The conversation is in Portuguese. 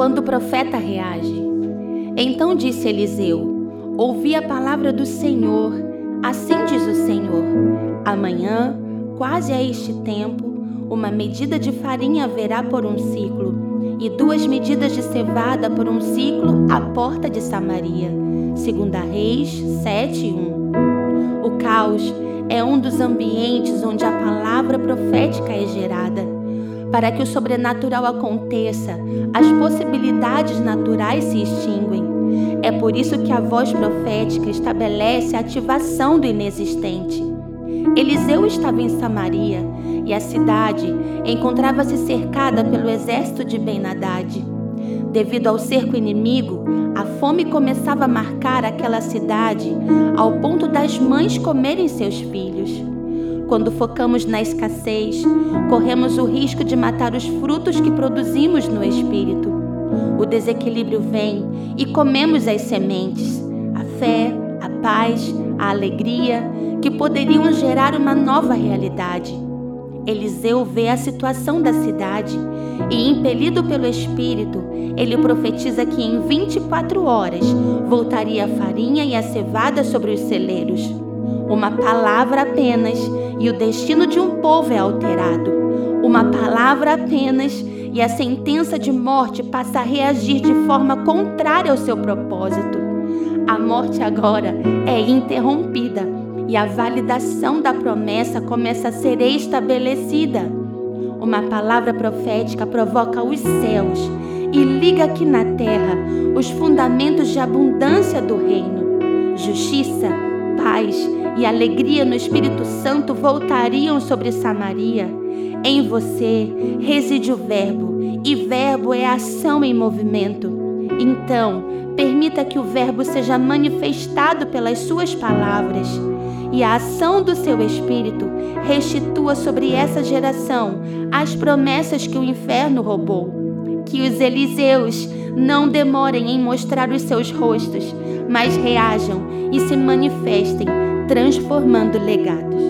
quando o profeta reage. Então disse Eliseu: Ouvi a palavra do Senhor, assim diz o Senhor. Amanhã, quase a este tempo, uma medida de farinha haverá por um ciclo, e duas medidas de cevada por um ciclo à porta de Samaria. Segunda Reis 7:1. O caos é um dos ambientes onde a palavra profética é gerada. Para que o sobrenatural aconteça, as possibilidades naturais se extinguem. É por isso que a voz profética estabelece a ativação do inexistente. Eliseu estava em Samaria e a cidade encontrava-se cercada pelo exército de Ben-Hadad. Devido ao cerco inimigo, a fome começava a marcar aquela cidade ao ponto das mães comerem seus filhos. Quando focamos na escassez, corremos o risco de matar os frutos que produzimos no espírito. O desequilíbrio vem e comemos as sementes, a fé, a paz, a alegria, que poderiam gerar uma nova realidade. Eliseu vê a situação da cidade e, impelido pelo Espírito, ele profetiza que em 24 horas voltaria a farinha e a cevada sobre os celeiros. Uma palavra apenas e o destino de um povo é alterado. Uma palavra apenas e a sentença de morte passa a reagir de forma contrária ao seu propósito. A morte agora é interrompida e a validação da promessa começa a ser estabelecida. Uma palavra profética provoca os céus e liga aqui na terra os fundamentos de abundância do reino. Justiça, paz e alegria no Espírito Santo voltariam sobre Samaria. Em você reside o Verbo, e Verbo é ação em movimento. Então, permita que o Verbo seja manifestado pelas suas palavras e a ação do seu Espírito restitua sobre essa geração as promessas que o inferno roubou. Que os Eliseus não demorem em mostrar os seus rostos, mas reajam e se manifestem transformando legados.